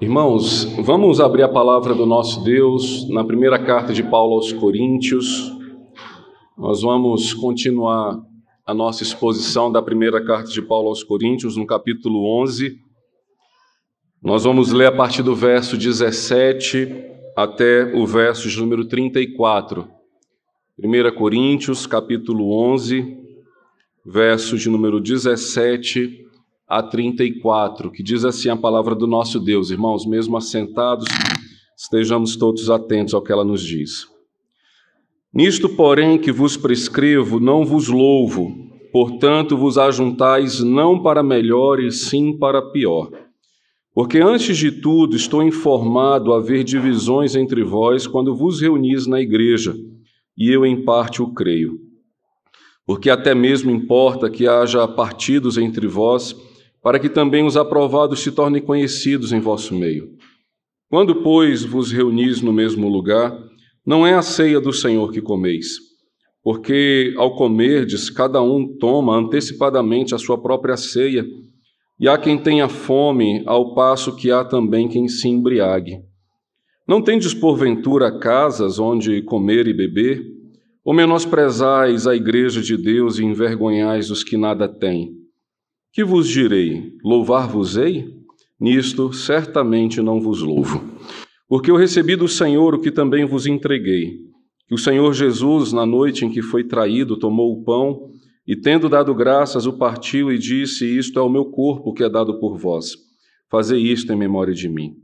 Irmãos, vamos abrir a palavra do nosso Deus na primeira carta de Paulo aos Coríntios. Nós vamos continuar a nossa exposição da primeira carta de Paulo aos Coríntios, no capítulo 11. Nós vamos ler a partir do verso 17 até o verso de número 34. 1 Coríntios, capítulo 11, verso de número 17 a 34, que diz assim a palavra do nosso Deus. Irmãos, mesmo assentados, estejamos todos atentos ao que ela nos diz. Nisto, porém, que vos prescrevo, não vos louvo, portanto vos ajuntais não para melhor e sim para pior. Porque antes de tudo estou informado haver divisões entre vós quando vos reunis na igreja, e eu em parte o creio. Porque até mesmo importa que haja partidos entre vós, para que também os aprovados se tornem conhecidos em vosso meio. Quando, pois, vos reunis no mesmo lugar, não é a ceia do Senhor que comeis, porque ao comerdes, cada um toma antecipadamente a sua própria ceia, e há quem tenha fome, ao passo que há também quem se embriague. Não tendes porventura casas onde comer e beber? Ou menosprezais a igreja de Deus e envergonhais os que nada têm? Que vos direi? Louvar-vos-ei? Nisto certamente não vos louvo. Porque eu recebi do Senhor o que também vos entreguei. Que o Senhor Jesus, na noite em que foi traído, tomou o pão e, tendo dado graças, o partiu e disse: Isto é o meu corpo que é dado por vós. Fazei isto em memória de mim.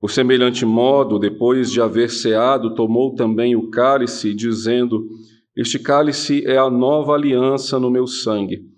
Por semelhante modo, depois de haver ceado, tomou também o cálice, dizendo: Este cálice é a nova aliança no meu sangue.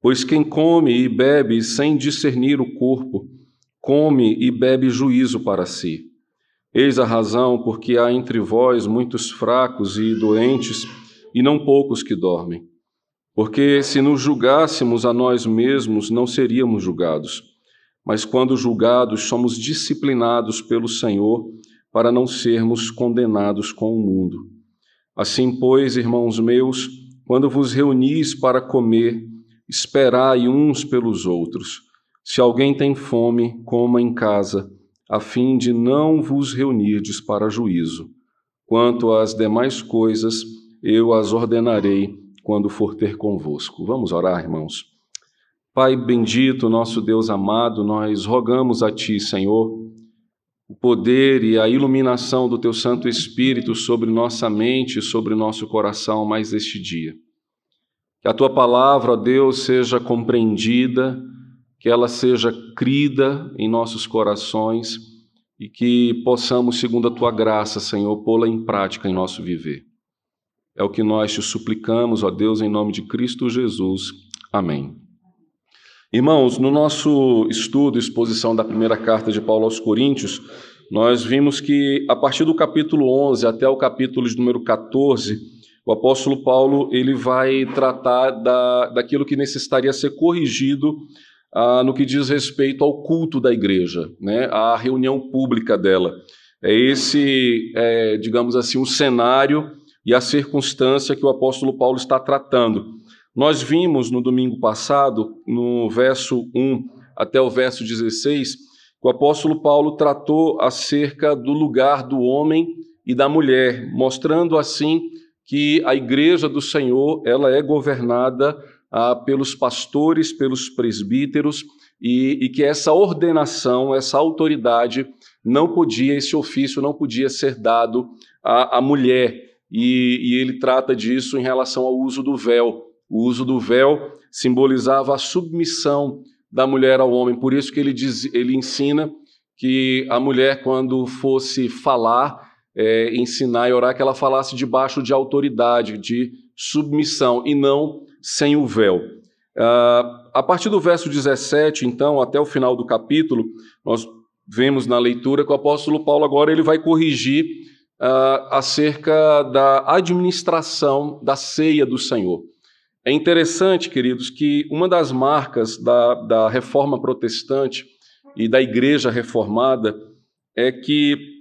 Pois quem come e bebe sem discernir o corpo, come e bebe juízo para si. Eis a razão porque há entre vós muitos fracos e doentes, e não poucos que dormem. Porque se nos julgássemos a nós mesmos, não seríamos julgados. Mas quando julgados, somos disciplinados pelo Senhor para não sermos condenados com o mundo. Assim, pois, irmãos meus, quando vos reunis para comer, Esperai uns pelos outros. Se alguém tem fome, coma em casa, a fim de não vos reunirdes para juízo. Quanto às demais coisas, eu as ordenarei quando for ter convosco. Vamos orar, irmãos. Pai bendito, nosso Deus amado, nós rogamos a Ti, Senhor, o poder e a iluminação do Teu Santo Espírito sobre nossa mente e sobre nosso coração mais este dia. Que a tua palavra, ó Deus, seja compreendida, que ela seja crida em nossos corações e que possamos, segundo a tua graça, Senhor, pô-la em prática em nosso viver. É o que nós te suplicamos, ó Deus, em nome de Cristo Jesus. Amém. Irmãos, no nosso estudo, exposição da primeira carta de Paulo aos Coríntios, nós vimos que a partir do capítulo 11 até o capítulo de número 14, o apóstolo Paulo ele vai tratar da, daquilo que necessitaria ser corrigido ah, no que diz respeito ao culto da igreja, né, à reunião pública dela. É esse, é, digamos assim, o cenário e a circunstância que o apóstolo Paulo está tratando. Nós vimos no domingo passado, no verso 1 até o verso 16, que o apóstolo Paulo tratou acerca do lugar do homem e da mulher, mostrando assim que a igreja do Senhor ela é governada ah, pelos pastores, pelos presbíteros, e, e, que essa ordenação, essa autoridade não podia, esse ofício não podia ser dado à, à mulher. E, e ele trata disso em relação ao uso do véu. O uso do véu simbolizava a submissão da mulher ao homem. Por isso que ele, diz, ele ensina que a mulher, quando fosse falar, é, ensinar e orar que ela falasse debaixo de autoridade, de submissão, e não sem o véu. Uh, a partir do verso 17, então, até o final do capítulo, nós vemos na leitura que o apóstolo Paulo agora ele vai corrigir uh, acerca da administração da ceia do Senhor. É interessante, queridos, que uma das marcas da, da reforma protestante e da igreja reformada é que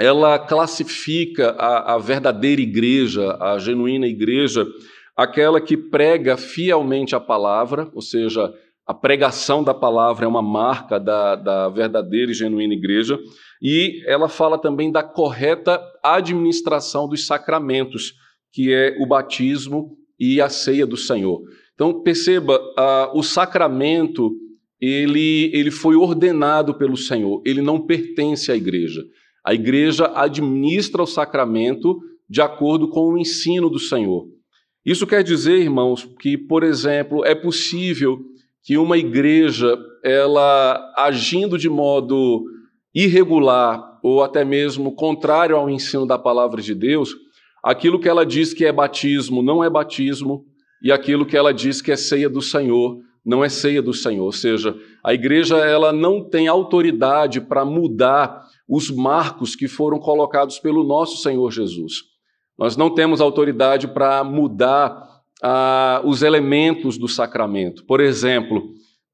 ela classifica a, a verdadeira igreja, a genuína igreja, aquela que prega fielmente a palavra, ou seja, a pregação da palavra é uma marca da, da verdadeira e genuína igreja, e ela fala também da correta administração dos sacramentos, que é o batismo e a ceia do Senhor. Então, perceba, o sacramento, ele, ele foi ordenado pelo Senhor, ele não pertence à igreja. A igreja administra o sacramento de acordo com o ensino do Senhor. Isso quer dizer, irmãos, que, por exemplo, é possível que uma igreja, ela agindo de modo irregular ou até mesmo contrário ao ensino da palavra de Deus, aquilo que ela diz que é batismo não é batismo e aquilo que ela diz que é ceia do Senhor não é ceia do Senhor. Ou seja, a igreja ela não tem autoridade para mudar os marcos que foram colocados pelo nosso Senhor Jesus. Nós não temos autoridade para mudar ah, os elementos do sacramento. Por exemplo,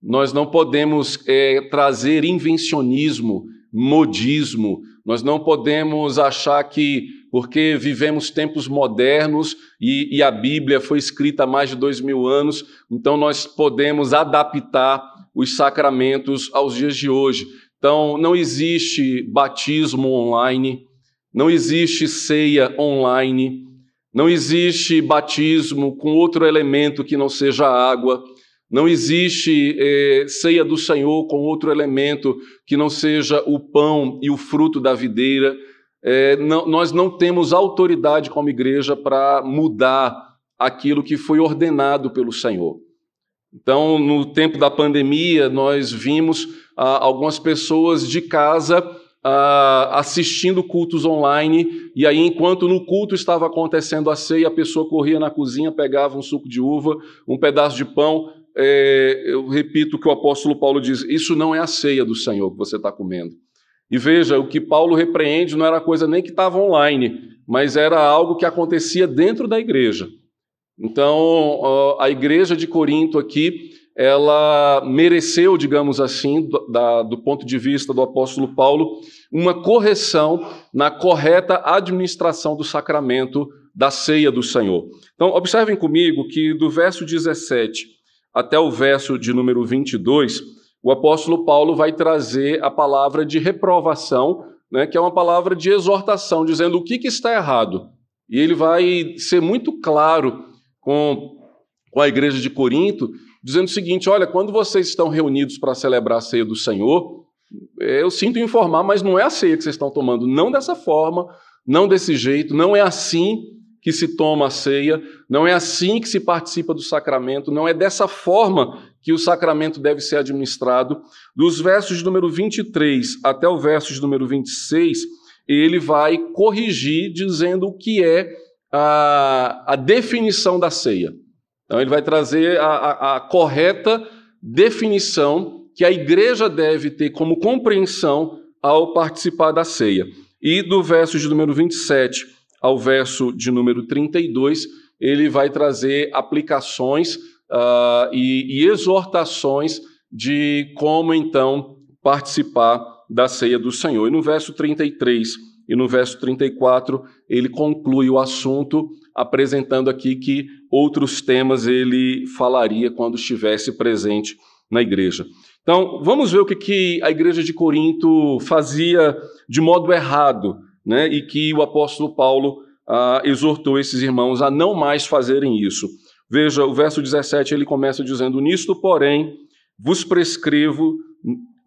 nós não podemos é, trazer invencionismo, modismo, nós não podemos achar que, porque vivemos tempos modernos e, e, a Bíblia foi escrita há mais de dois mil anos, então nós podemos adaptar os sacramentos aos dias de hoje. Então, não existe batismo online, não existe ceia online, não existe batismo com outro elemento que não seja água. Não existe eh, ceia do Senhor com outro elemento que não seja o pão e o fruto da videira. Eh, não, nós não temos autoridade como igreja para mudar aquilo que foi ordenado pelo Senhor. Então, no tempo da pandemia, nós vimos ah, algumas pessoas de casa uh, assistindo cultos online, e aí, enquanto no culto estava acontecendo a ceia, a pessoa corria na cozinha, pegava um suco de uva, um pedaço de pão. É, eu repito o que o apóstolo Paulo diz: isso não é a ceia do Senhor que você está comendo. E veja, o que Paulo repreende não era coisa nem que estava online, mas era algo que acontecia dentro da igreja. Então, a igreja de Corinto aqui, ela mereceu, digamos assim, do, da, do ponto de vista do apóstolo Paulo, uma correção na correta administração do sacramento da ceia do Senhor. Então, observem comigo que do verso 17 até o verso de número 22, o apóstolo Paulo vai trazer a palavra de reprovação, né, que é uma palavra de exortação, dizendo o que, que está errado. E ele vai ser muito claro com, com a igreja de Corinto, dizendo o seguinte: olha, quando vocês estão reunidos para celebrar a ceia do Senhor, eu sinto informar, mas não é a ceia que vocês estão tomando, não dessa forma, não desse jeito, não é assim que se toma a ceia, não é assim que se participa do sacramento, não é dessa forma que o sacramento deve ser administrado. Dos versos número 23 até o verso de número 26, ele vai corrigir dizendo o que é a, a definição da ceia. Então, ele vai trazer a, a, a correta definição que a igreja deve ter como compreensão ao participar da ceia. E do verso de número 27 ao verso de número 32, ele vai trazer aplicações uh, e, e exortações de como então participar da ceia do Senhor. E no verso 33 e no verso 34, ele conclui o assunto apresentando aqui que outros temas ele falaria quando estivesse presente na igreja. Então, vamos ver o que, que a igreja de Corinto fazia de modo errado, né? e que o apóstolo Paulo ah, exortou esses irmãos a não mais fazerem isso. Veja, o verso 17 ele começa dizendo: Nisto, porém, vos prescrevo,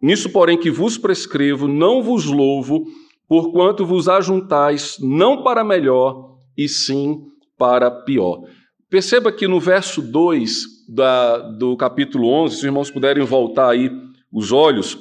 nisso, porém, que vos prescrevo, não vos louvo, porquanto vos ajuntais não para melhor, e sim para pior. Perceba que no verso 2 da, do capítulo 11, se os irmãos puderem voltar aí os olhos,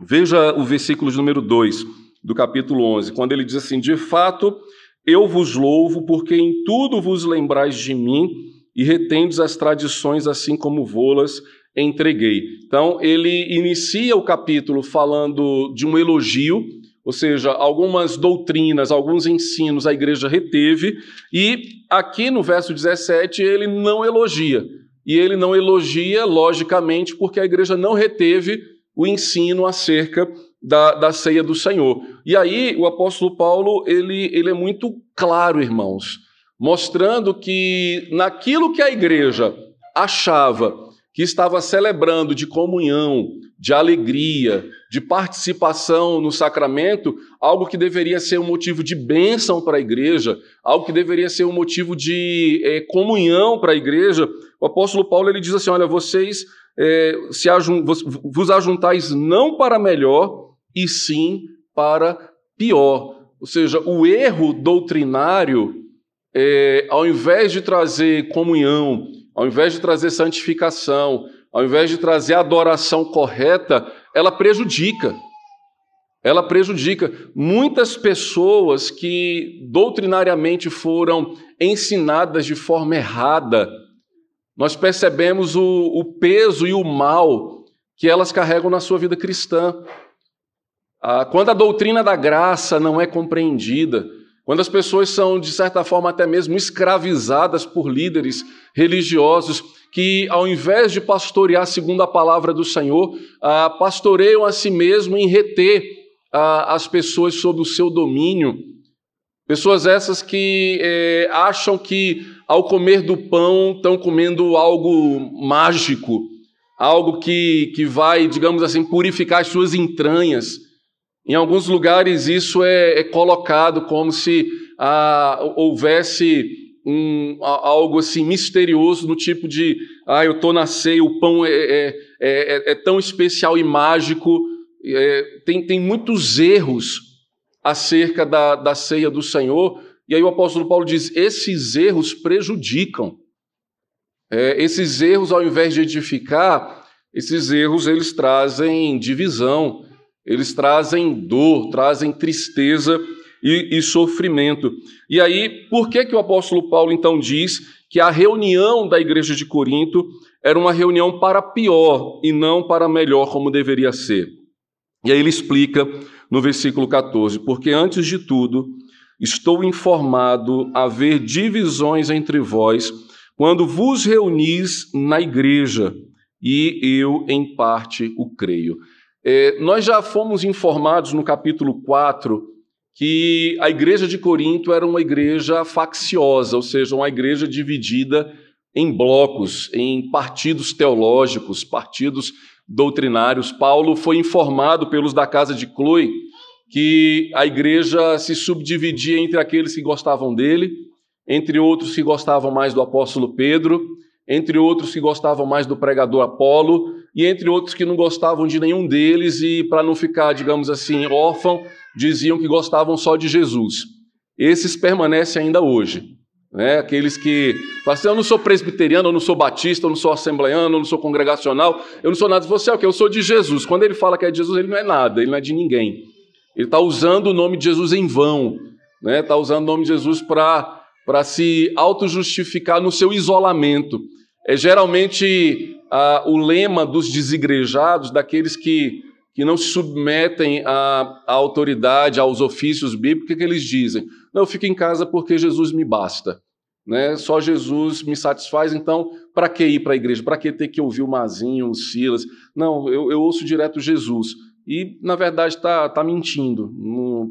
veja o versículo de número 2 do capítulo 11, quando ele diz assim: De fato, eu vos louvo, porque em tudo vos lembrais de mim e retendes as tradições assim como vô-las, entreguei. Então, ele inicia o capítulo falando de um elogio, ou seja, algumas doutrinas, alguns ensinos a igreja reteve, e aqui no verso 17 ele não elogia. E ele não elogia, logicamente, porque a igreja não reteve o ensino acerca da, da ceia do Senhor. E aí o apóstolo Paulo ele, ele é muito claro, irmãos, mostrando que naquilo que a igreja achava que estava celebrando de comunhão, de alegria, de participação no sacramento, algo que deveria ser um motivo de bênção para a igreja, algo que deveria ser um motivo de é, comunhão para a igreja, o apóstolo Paulo ele diz assim: olha, vocês é, se ajun vos ajuntais não para melhor, e sim para pior. Ou seja, o erro doutrinário, é, ao invés de trazer comunhão, ao invés de trazer santificação, ao invés de trazer adoração correta, ela prejudica. Ela prejudica muitas pessoas que doutrinariamente foram ensinadas de forma errada. Nós percebemos o, o peso e o mal que elas carregam na sua vida cristã. Ah, quando a doutrina da graça não é compreendida, quando as pessoas são, de certa forma, até mesmo escravizadas por líderes religiosos que, ao invés de pastorear segundo a palavra do Senhor, ah, pastoreiam a si mesmo em reter ah, as pessoas sob o seu domínio. Pessoas essas que eh, acham que, ao comer do pão, estão comendo algo mágico, algo que, que vai, digamos assim, purificar as suas entranhas. Em alguns lugares isso é, é colocado como se ah, houvesse um, algo assim misterioso no tipo de ah, eu estou na ceia, o pão é, é, é, é tão especial e mágico. É, tem, tem muitos erros acerca da, da ceia do Senhor. E aí o apóstolo Paulo diz: esses erros prejudicam. É, esses erros, ao invés de edificar, esses erros eles trazem divisão, eles trazem dor, trazem tristeza e, e, sofrimento. E aí, por que, que o apóstolo Paulo então diz que a reunião da igreja de Corinto era uma reunião para pior e não para melhor, como deveria ser? E aí ele explica no versículo 14: Porque antes de tudo, estou informado haver divisões entre vós quando vos reunis na igreja, e eu, em parte, o creio. É, nós já fomos informados no capítulo 4 que a igreja de Corinto era uma igreja facciosa, ou seja, uma igreja dividida em blocos, em partidos teológicos, partidos doutrinários. Paulo foi informado pelos da casa de Chloe que a igreja se subdividia entre aqueles que gostavam dele, entre outros que gostavam mais do apóstolo Pedro, entre outros que gostavam mais do pregador Apolo, e entre outros que não gostavam de nenhum deles e, para não ficar, digamos assim, órfão, diziam que gostavam só de Jesus. Esses permanecem ainda hoje. Né? Aqueles que falam assim, eu não sou presbiteriano, eu não sou batista, eu não sou assembleano, eu não sou congregacional, eu não sou nada. Você é o que? Eu sou de Jesus. Quando ele fala que é de Jesus, ele não é nada, ele não é de ninguém. Ele está usando o nome de Jesus em vão. Está né? Tá usando o nome de Jesus para se auto-justificar no seu isolamento. É geralmente o lema dos desigrejados, daqueles que, que não se submetem à, à autoridade, aos ofícios bíblicos, que eles dizem? Não, eu fico em casa porque Jesus me basta. Né? Só Jesus me satisfaz, então para que ir para a igreja? Para que ter que ouvir o Mazinho, o Silas? Não, eu, eu ouço direto Jesus. E, na verdade, está tá mentindo,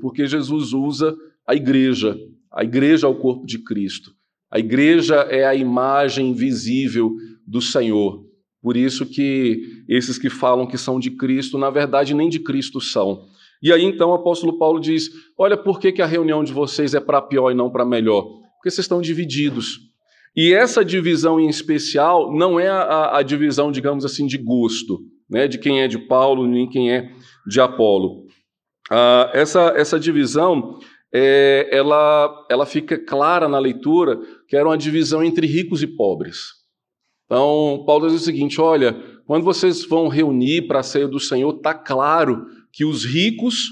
porque Jesus usa a igreja. A igreja é o corpo de Cristo. A igreja é a imagem visível do Senhor. Por isso que esses que falam que são de Cristo, na verdade, nem de Cristo são. E aí então o apóstolo Paulo diz: Olha, por que, que a reunião de vocês é para pior e não para melhor? Porque vocês estão divididos. E essa divisão em especial não é a, a, divisão, digamos assim, de gosto, né, de quem é de Paulo nem quem é de Apolo. Ah, essa, essa divisão é, ela, ela fica clara na leitura que era uma divisão entre ricos e pobres. Então, Paulo diz o seguinte: olha, quando vocês vão reunir para a ceia do Senhor, está claro que os ricos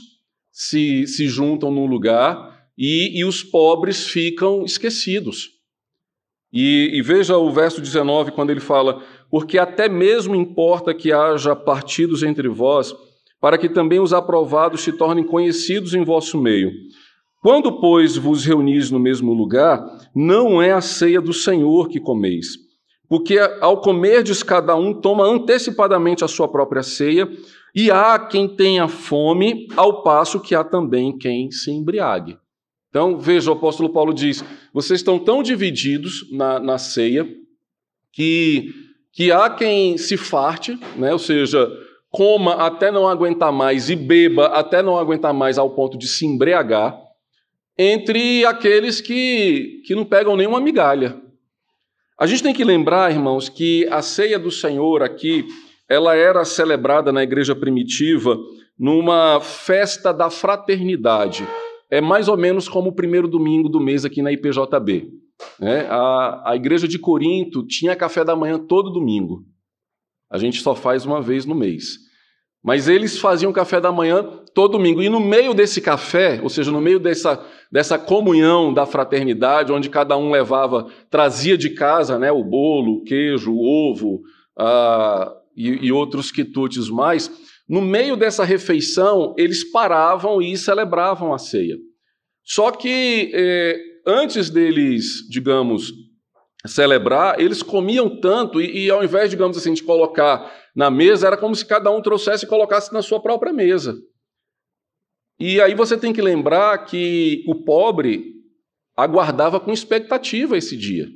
se, se juntam num lugar e, e os pobres ficam esquecidos. E, e, veja o verso 19, quando ele fala: porque até mesmo importa que haja partidos entre vós, para que também os aprovados se tornem conhecidos em vosso meio. Quando, pois, vos reunis no mesmo lugar, não é a ceia do Senhor que comeis, porque ao comerdes cada um toma antecipadamente a sua própria ceia, e há quem tenha fome, ao passo que há também quem se embriague. Então, veja, o apóstolo Paulo diz: vocês estão tão divididos na, na ceia que, que há quem se farte, né? ou seja, coma até não aguentar mais e beba até não aguentar mais ao ponto de se embriagar, entre aqueles que, que não pegam nenhuma migalha. A gente tem que lembrar, irmãos, que a ceia do Senhor aqui, ela era celebrada na igreja primitiva numa festa da fraternidade é mais ou menos como o primeiro domingo do mês aqui na IPJB. Né? A, a igreja de Corinto tinha café da manhã todo domingo. A gente só faz uma vez no mês. Mas eles faziam café da manhã todo domingo. E no meio desse café, ou seja, no meio dessa, dessa comunhão da fraternidade, onde cada um levava, trazia de casa né, o bolo, o queijo, o ovo uh, e, e outros quitutes mais, no meio dessa refeição, eles paravam e celebravam a ceia. Só que eh, antes deles, digamos, celebrar, eles comiam tanto e, e, ao invés, digamos assim, de colocar na mesa, era como se cada um trouxesse e colocasse na sua própria mesa. E aí você tem que lembrar que o pobre aguardava com expectativa esse dia.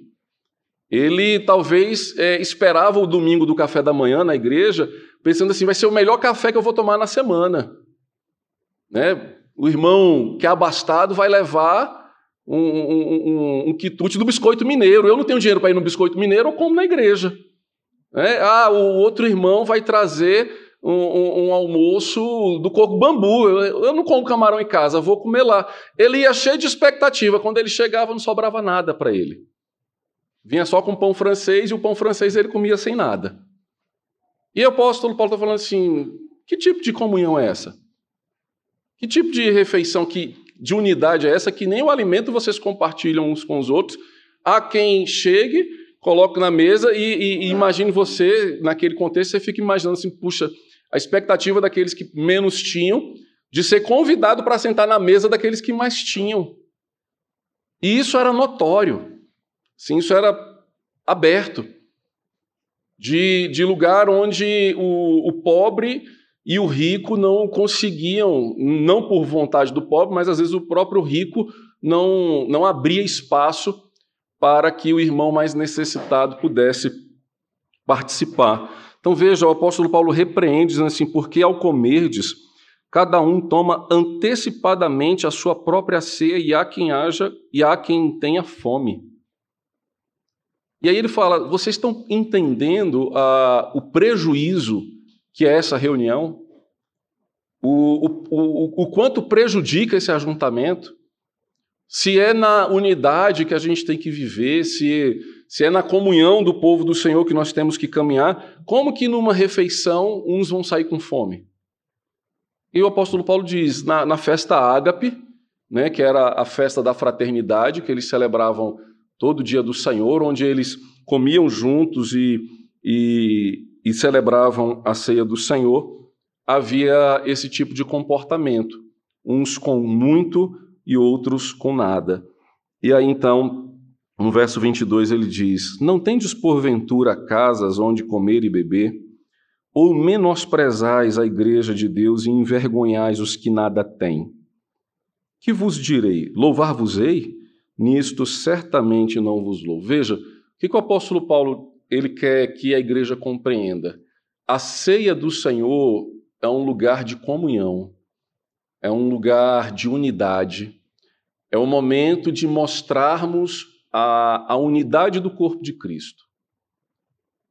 Ele talvez é, esperava o domingo do café da manhã na igreja pensando assim: vai ser o melhor café que eu vou tomar na semana. Né? O irmão que é abastado vai levar um, um, um, um quitute do biscoito mineiro. Eu não tenho dinheiro para ir no biscoito mineiro, eu como na igreja. Né? Ah, o outro irmão vai trazer um, um, almoço do coco bambu. Eu, eu, não como camarão em casa, vou comer lá. Ele ia cheio de expectativa. Quando ele chegava, não sobrava nada para ele. Vinha só com pão francês e o pão francês ele comia sem nada. E o apóstolo Paulo está falando assim: que tipo de comunhão é essa? Que tipo de refeição, que, de unidade é essa que nem o alimento vocês compartilham uns com os outros? Há quem chegue, coloque na mesa e, e, e imagine você, naquele contexto, você fica imaginando assim: puxa, a expectativa daqueles que menos tinham de ser convidado para sentar na mesa daqueles que mais tinham. E isso era notório. Sim, isso era aberto de, de lugar onde o, o pobre e o rico não conseguiam, não por vontade do pobre, mas às vezes o próprio rico não, não abria espaço para que o irmão mais necessitado pudesse participar. Então veja, o apóstolo Paulo repreende, dizendo assim: porque ao comerdes, cada um toma antecipadamente a sua própria ceia, e há quem haja e há quem tenha fome. E aí ele fala: vocês estão entendendo uh, o prejuízo que é essa reunião? O, o, o, o quanto prejudica esse ajuntamento? Se é na unidade que a gente tem que viver, se, se é na comunhão do povo do Senhor que nós temos que caminhar, como que numa refeição uns vão sair com fome? E o apóstolo Paulo diz: na, na festa ágape, né, que era a festa da fraternidade, que eles celebravam todo dia do Senhor, onde eles comiam juntos e, e, e celebravam a ceia do Senhor, havia esse tipo de comportamento, uns com muito e outros com nada. E aí então, no verso 22 ele diz: Não tendes porventura casas onde comer e beber? Ou menosprezais a igreja de Deus e envergonhais os que nada têm? Que vos direi? Louvar-vos-ei? nisto certamente não vos louvo. Veja, o que, que o apóstolo Paulo ele quer que a igreja compreenda? A ceia do Senhor é um lugar de comunhão, é um lugar de unidade, é o um momento de mostrarmos a, a unidade do corpo de Cristo.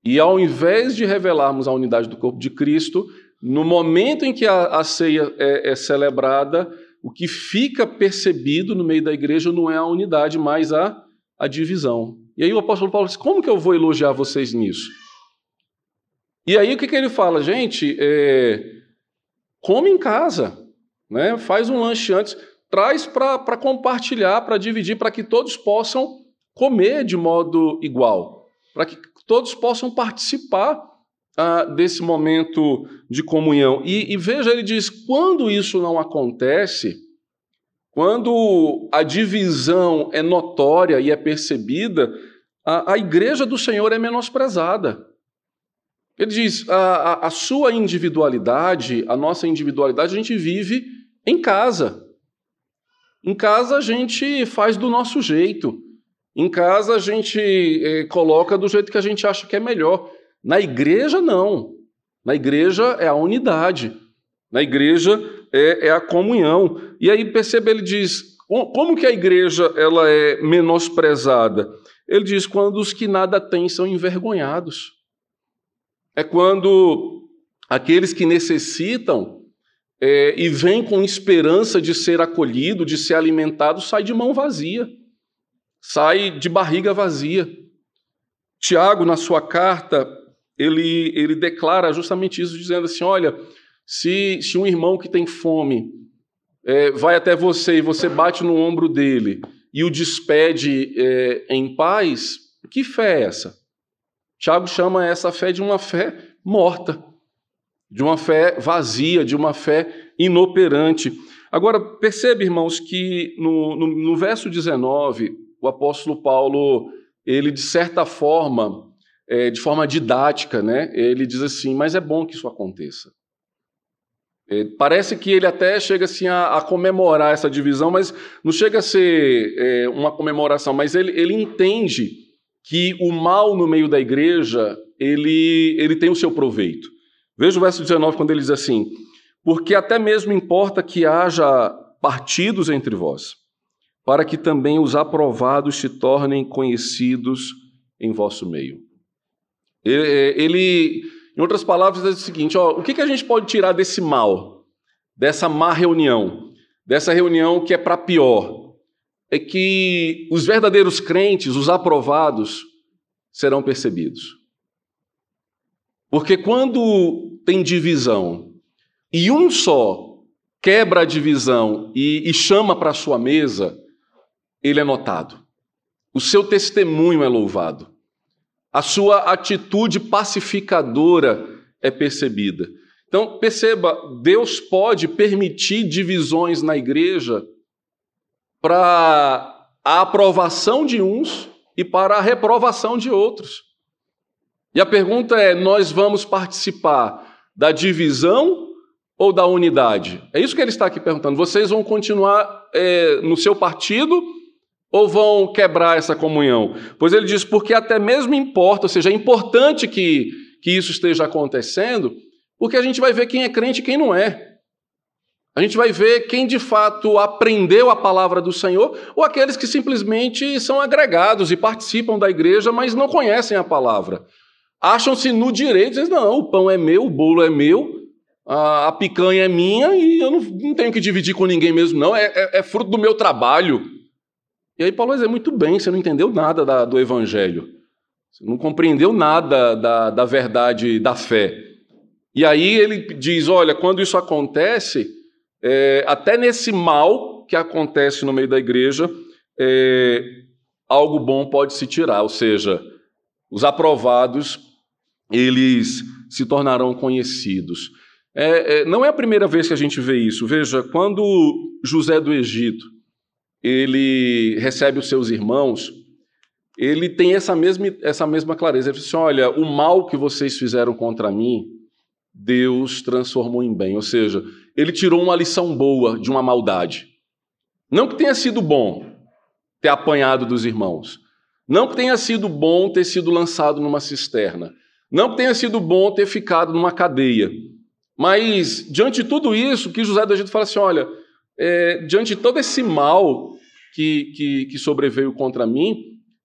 E ao invés de revelarmos a unidade do corpo de Cristo, no momento em que a, a ceia é, é celebrada, o que fica percebido no meio da igreja não é a unidade, mas a, a divisão. E aí o apóstolo Paulo diz: como que eu vou elogiar vocês nisso? E aí o que, que ele fala? Gente, é, come em casa, né? faz um lanche antes, traz para compartilhar, para dividir, para que todos possam comer de modo igual. para que todos possam participar ah, desse momento de comunhão. E, e veja, ele diz: quando isso não acontece, quando a divisão é notória e é percebida, a, a igreja do Senhor é menosprezada. Ele diz: a, a, sua individualidade, a nossa individualidade, a gente vive em casa. Em casa a gente faz do nosso jeito. Em casa a gente eh, coloca do jeito que a gente acha que é melhor. Na igreja, não. Na igreja é a unidade. Na igreja é, é a comunhão. E aí percebe, ele diz, como que a igreja ela é menosprezada? Ele diz, quando os que nada têm são envergonhados. É quando aqueles que necessitam é, e vêm com esperança de ser acolhido, de ser alimentado, sai de mão vazia, sai de barriga vazia. Tiago, na sua carta, ele, ele declara justamente isso, dizendo assim: olha, se, se um irmão que tem fome é, vai até você e você bate no ombro dele e o despede é, em paz, que fé é essa? Tiago chama essa fé de uma fé morta, de uma fé vazia, de uma fé inoperante. Agora, percebe, irmãos, que no, no, no verso 19, o apóstolo Paulo, ele de certa forma, é, de forma didática, né, ele diz assim: Mas é bom que isso aconteça. É, parece que ele até chega assim a, a, comemorar essa divisão, mas não chega a ser é, uma comemoração, mas ele, ele entende que o mal no meio da igreja ele, ele tem o seu proveito. Veja o verso 19 quando ele diz assim: Porque até mesmo importa que haja partidos entre vós, para que também os aprovados se tornem conhecidos em vosso meio. Ele, ele em outras palavras, é o seguinte: ó, o que, que a gente pode tirar desse mal, dessa má reunião, dessa reunião que é para pior? É que os verdadeiros crentes, os aprovados, serão percebidos. Porque quando tem divisão e um só quebra a divisão e, e chama para sua mesa, ele é notado. O seu testemunho é louvado a sua atitude pacificadora é percebida. Então, perceba, Deus pode permitir divisões na igreja para a aprovação de uns e para a reprovação de outros. E a pergunta é: nós vamos participar da divisão ou da unidade? É isso que ele está aqui perguntando. Vocês vão continuar é, no seu partido ou vão quebrar essa comunhão? Pois ele diz, porque até mesmo importa, ou seja, é importante que, que isso esteja acontecendo, porque a gente vai ver quem é crente e quem não é. A gente vai ver quem de fato aprendeu a palavra do Senhor ou aqueles que simplesmente são agregados e participam da igreja, mas não conhecem a palavra. Acham-se no direito, dizem, não, o pão é meu, o bolo é meu, a, picanha é minha e eu não, não tenho que dividir com ninguém mesmo, não, é, é, é fruto do meu trabalho. E aí Paulo vai dizer, muito bem, você não entendeu nada da, do Evangelho. Você não compreendeu nada da, da verdade da fé. E aí ele diz, olha, quando isso acontece, é, até nesse mal que acontece no meio da igreja, é, algo bom pode se tirar, ou seja, os aprovados, eles se tornarão conhecidos. É, é não é a primeira vez que a gente vê isso. Veja, quando José do Egito, ele recebe os seus irmãos, ele tem essa mesma, essa mesma clareza. Ele diz assim: olha, o mal que vocês fizeram contra mim, Deus transformou em bem. Ou seja, ele tirou uma lição boa de uma maldade. Não que tenha sido bom ter apanhado dos irmãos. Não que tenha sido bom ter sido lançado numa cisterna. Não que tenha sido bom ter ficado numa cadeia. Mas, diante de tudo isso, que José do Egito fala assim: olha, é, diante de todo esse mal que, que, que sobreveio contra mim,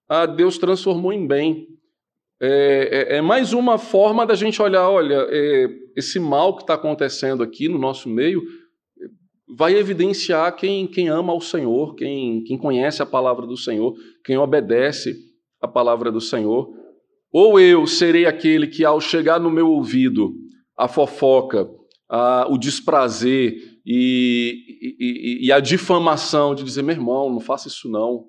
a Deus transformou em bem. É, é, é, mais uma forma da gente olhar, olha, é, esse mal que está acontecendo aqui no nosso meio vai evidenciar quem, quem ama ao Senhor, quem, quem conhece a palavra do Senhor, quem obedece a palavra do Senhor. Ou eu serei aquele que, ao chegar no meu ouvido a fofoca, a, o desprazer e, e, e, a difamação de dizer, meu irmão, não faça isso não.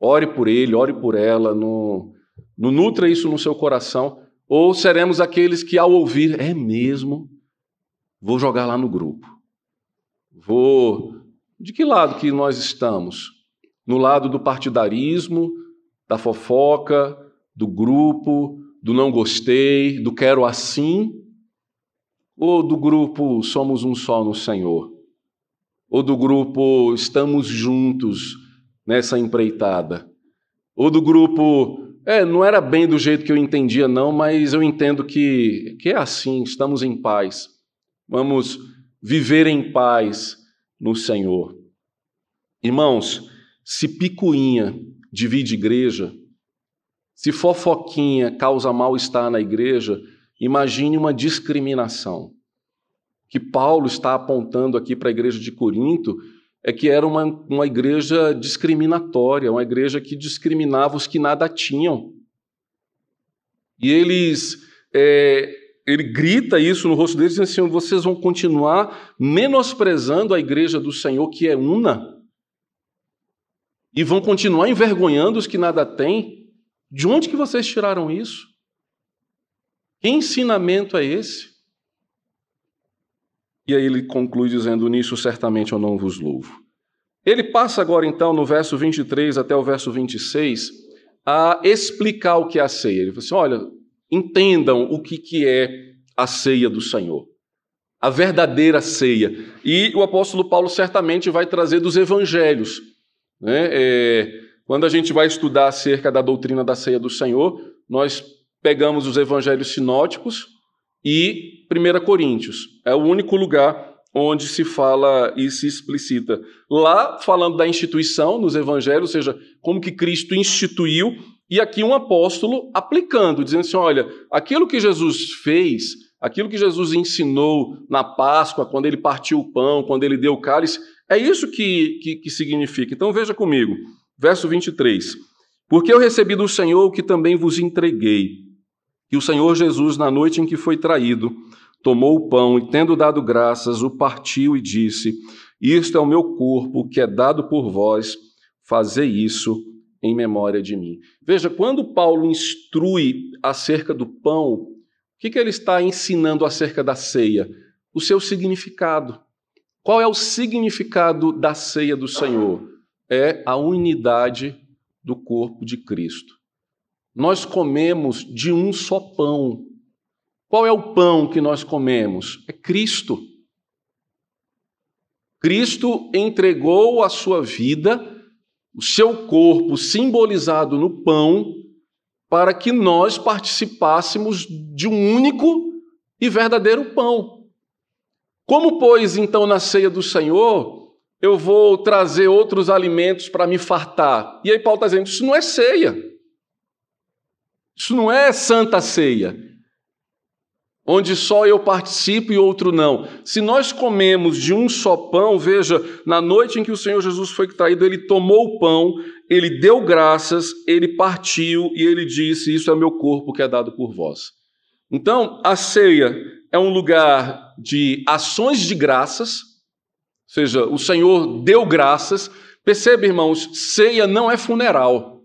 Ore por ele, ore por ela, não, não nutra isso no seu coração, ou seremos aqueles que, ao ouvir, é mesmo, vou jogar lá no grupo. Vou. De que lado que nós estamos? No lado do partidarismo, da fofoca, do grupo, do não gostei, do quero assim? Ou do grupo somos um só no Senhor? Ou do grupo estamos juntos nessa empreitada? Ou do grupo é, não era bem do jeito que eu entendia, não, mas eu entendo que, que é assim, estamos em paz. Vamos viver em paz no Senhor. Irmãos, se picuinha divide igreja, se fofoquinha causa mal-estar na igreja, imagine uma discriminação. Que Paulo está apontando aqui para a igreja de Corinto é que era uma, uma igreja discriminatória, uma igreja que discriminava os que nada tinham. E eles, é, ele grita isso no rosto deles, dizendo assim: vocês vão continuar menosprezando a igreja do Senhor, que é una, e vão continuar envergonhando os que nada têm. De onde que vocês tiraram isso? Que ensinamento é esse? E aí ele conclui dizendo: Nisso certamente eu não vos louvo. Ele passa agora, então, no verso 23 até o verso 26, a explicar o que é a ceia. Ele fala assim: olha, entendam o que, que é a ceia do Senhor, a verdadeira ceia. E o apóstolo Paulo certamente vai trazer dos evangelhos. Né? É, quando a gente vai estudar acerca da doutrina da ceia do Senhor, nós pegamos os evangelhos sinóticos e 1 Coríntios. É o único lugar onde se fala e se explicita. Lá, falando da instituição nos evangelhos, ou seja, como que Cristo instituiu, e aqui um apóstolo aplicando, dizendo assim: olha, aquilo que Jesus fez, aquilo que Jesus ensinou na Páscoa, quando ele partiu o pão, quando ele deu o cálice, é isso que, que, que significa. Então veja comigo, verso 23. Porque eu recebi do Senhor o que também vos entreguei que o Senhor Jesus, na noite em que foi traído, tomou o pão e, tendo dado graças, o partiu e disse: Isto é o meu corpo que é dado por vós, fazei isso em memória de mim. Veja, quando Paulo instrui acerca do pão, o que, que ele está ensinando acerca da ceia? O seu significado. Qual é o significado da ceia do Senhor? É a unidade do corpo de Cristo nós comemos de um só pão. Qual é o pão que nós comemos? É Cristo. Cristo entregou a sua vida, o seu corpo simbolizado no pão, para que nós participássemos de um único e verdadeiro pão. Como, pois, então, na ceia do Senhor, eu vou trazer outros alimentos para me fartar? E aí Paulo está dizendo: isso não é ceia. Isso não é santa ceia, onde só eu participo e outro não. Se nós comemos de um só pão, veja, na noite em que o Senhor Jesus foi traído, ele tomou o pão, ele deu graças, ele partiu e ele disse: Isso é meu corpo que é dado por vós. Então, a ceia é um lugar de ações de graças, ou seja, o Senhor deu graças. Perceba, irmãos, ceia não é funeral.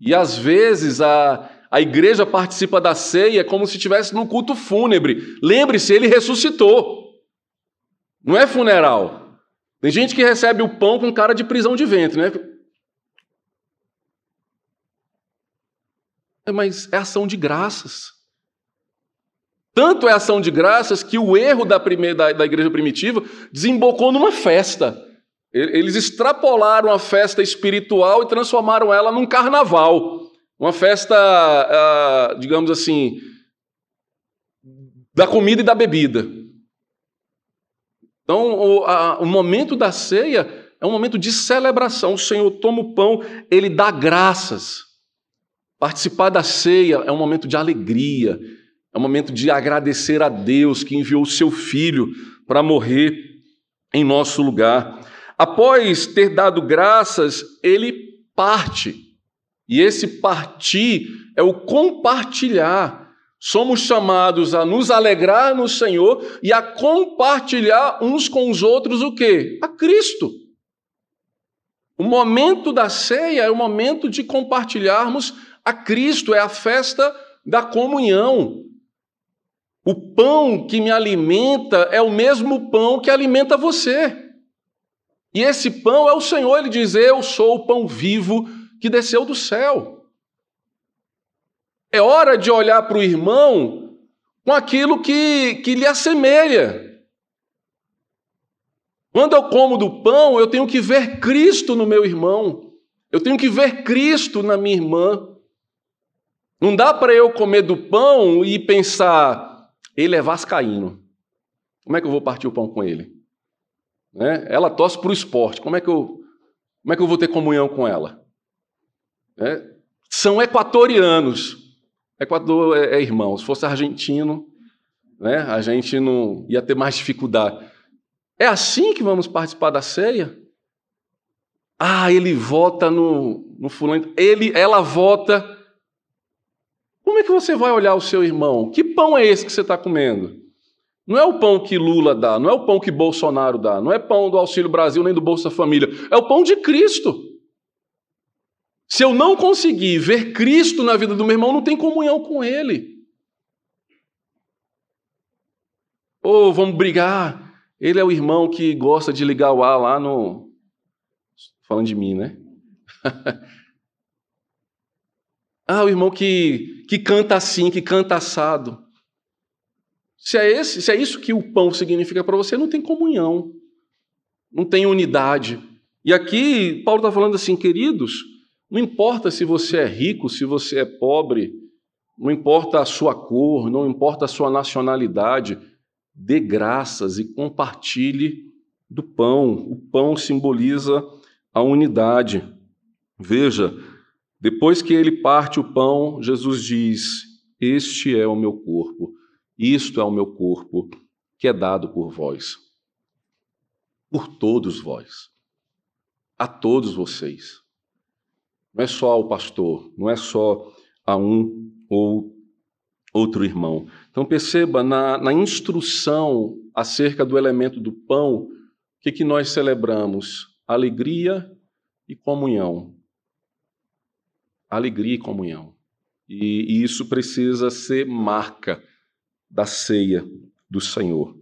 E às vezes a, a igreja participa da ceia como se estivesse num culto fúnebre. Lembre-se, ele ressuscitou. Não é funeral. Tem gente que recebe o pão com cara de prisão de ventre, né? É, mas é ação de graças. Tanto é ação de graças que o erro da, primeira, da, da igreja primitiva desembocou numa festa. Eles extrapolaram a festa espiritual e transformaram ela num carnaval. Uma festa, ah, digamos assim, da comida e da bebida. Então, o, a, o momento da ceia é um momento de celebração. O Senhor toma o pão, ele dá graças. Participar da ceia é um momento de alegria, é um momento de agradecer a Deus que enviou o seu filho para morrer em nosso lugar. Após ter dado graças, ele parte. E esse partir é o compartilhar. Somos chamados a nos alegrar no Senhor e a compartilhar uns com os outros o quê? A Cristo. O momento da ceia é o momento de compartilharmos a Cristo, é a festa da comunhão. O pão que me alimenta é o mesmo pão que alimenta você. E esse pão é o Senhor, ele diz: Eu sou o pão vivo que desceu do céu. É hora de olhar para o irmão com aquilo que, que lhe assemelha. Quando eu como do pão, eu tenho que ver Cristo no meu irmão. Eu tenho que ver Cristo na minha irmã. Não dá para eu comer do pão e pensar, ele é vascaíno. Como é que eu vou partir o pão com ele? Né? Ela torce para o esporte. Como é, que eu, como é que eu vou ter comunhão com ela? É? São equatorianos. Equador é, é irmão. Se fosse argentino, né, a gente não ia ter mais dificuldade. É assim que vamos participar da ceia? Ah, ele vota no, no fulano, ele, ela vota. Como é que você vai olhar o seu irmão? Que pão é esse que você está comendo? Não é o pão que Lula dá, não é o pão que Bolsonaro dá, não é pão do Auxílio Brasil nem do Bolsa Família, é o pão de Cristo. Se eu não conseguir ver Cristo na vida do meu irmão, não tem comunhão com ele. Ou vamos brigar, ele é o irmão que gosta de ligar o ar lá no. Falando de mim, né? ah, o irmão que, que canta assim, que canta assado. Se é, esse, se é isso que o pão significa para você, não tem comunhão, não tem unidade. E aqui Paulo está falando assim, queridos, não importa se você é rico, se você é pobre, não importa a sua cor, não importa a sua nacionalidade, dê graças e compartilhe do pão. O pão simboliza a unidade. Veja, depois que ele parte o pão, Jesus diz: Este é o meu corpo, isto é o meu corpo, que é dado por vós. Por todos vós. A todos vocês. Não é só ao pastor, não é só a um ou outro irmão. Então perceba, na, na instrução acerca do elemento do pão, o que, que nós celebramos? Alegria e comunhão. Alegria e comunhão. E, e isso precisa ser marca da ceia do Senhor.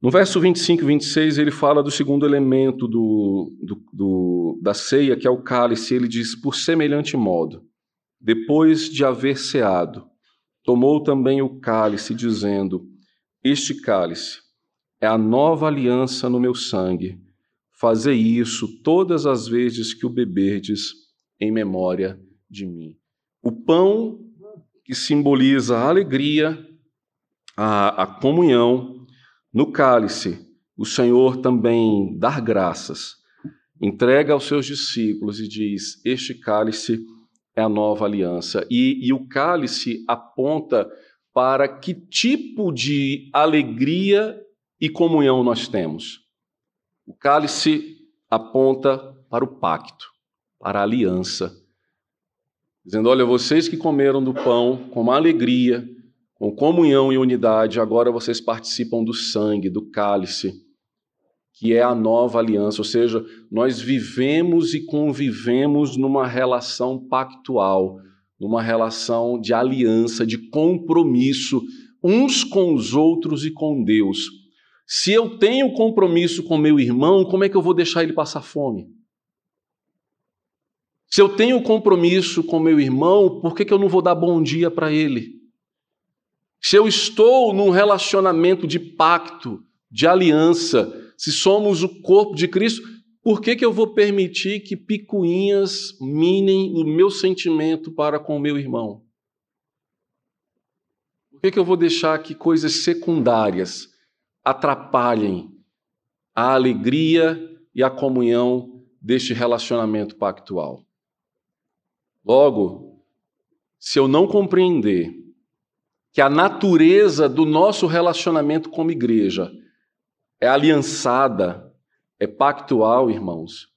No verso 25 e 26, ele fala do segundo elemento do, do, do, da ceia, que é o cálice. Ele diz: por semelhante modo, depois de haver ceado, Tomou também o cálice, dizendo: Este cálice é a nova aliança no meu sangue. Fazei isso todas as vezes que o beberdes em memória de mim. O pão que simboliza a alegria, a, a comunhão, no cálice, o Senhor também dá graças, entrega aos seus discípulos e diz: Este cálice é a nova aliança. E, e o cálice aponta para que tipo de alegria e comunhão nós temos. O cálice aponta para o pacto, para a aliança, dizendo: olha, vocês que comeram do pão com alegria, com comunhão e unidade, agora vocês participam do sangue, do cálice que é a nova aliança, ou seja, nós vivemos e convivemos numa relação pactual, numa relação de aliança, de compromisso uns com os outros e com Deus. Se eu tenho compromisso com meu irmão, como é que eu vou deixar ele passar fome? Se eu tenho compromisso com meu irmão, por que, que eu não vou dar bom dia para ele? Se eu estou num relacionamento de pacto, de aliança, se somos o corpo de Cristo, por que, que eu vou permitir que picuinhas minem o meu sentimento para com o meu irmão? Por que, que eu vou deixar que coisas secundárias atrapalhem a alegria e a comunhão deste relacionamento pactual? Logo, se eu não compreender que a natureza do nosso relacionamento como igreja é aliançada, é pactual, irmãos,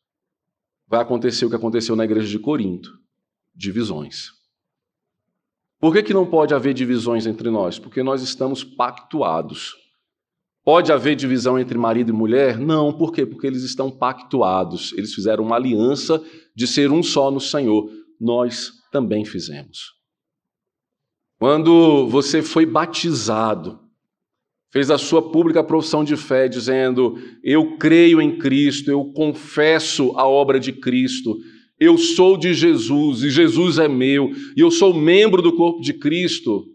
vai acontecer o que aconteceu na igreja de Corinto: divisões. Por que, que não pode haver divisões entre nós? Porque nós estamos pactuados. Pode haver divisão entre marido e mulher? Não, por quê? Porque eles estão pactuados. Eles fizeram uma aliança de ser um só no Senhor. nós também fizemos. Quando você foi batizado, fez a sua pública profissão de fé, dizendo: Eu creio em Cristo, eu confesso a obra de Cristo, eu sou de Jesus e Jesus é meu, e eu sou membro do corpo de Cristo.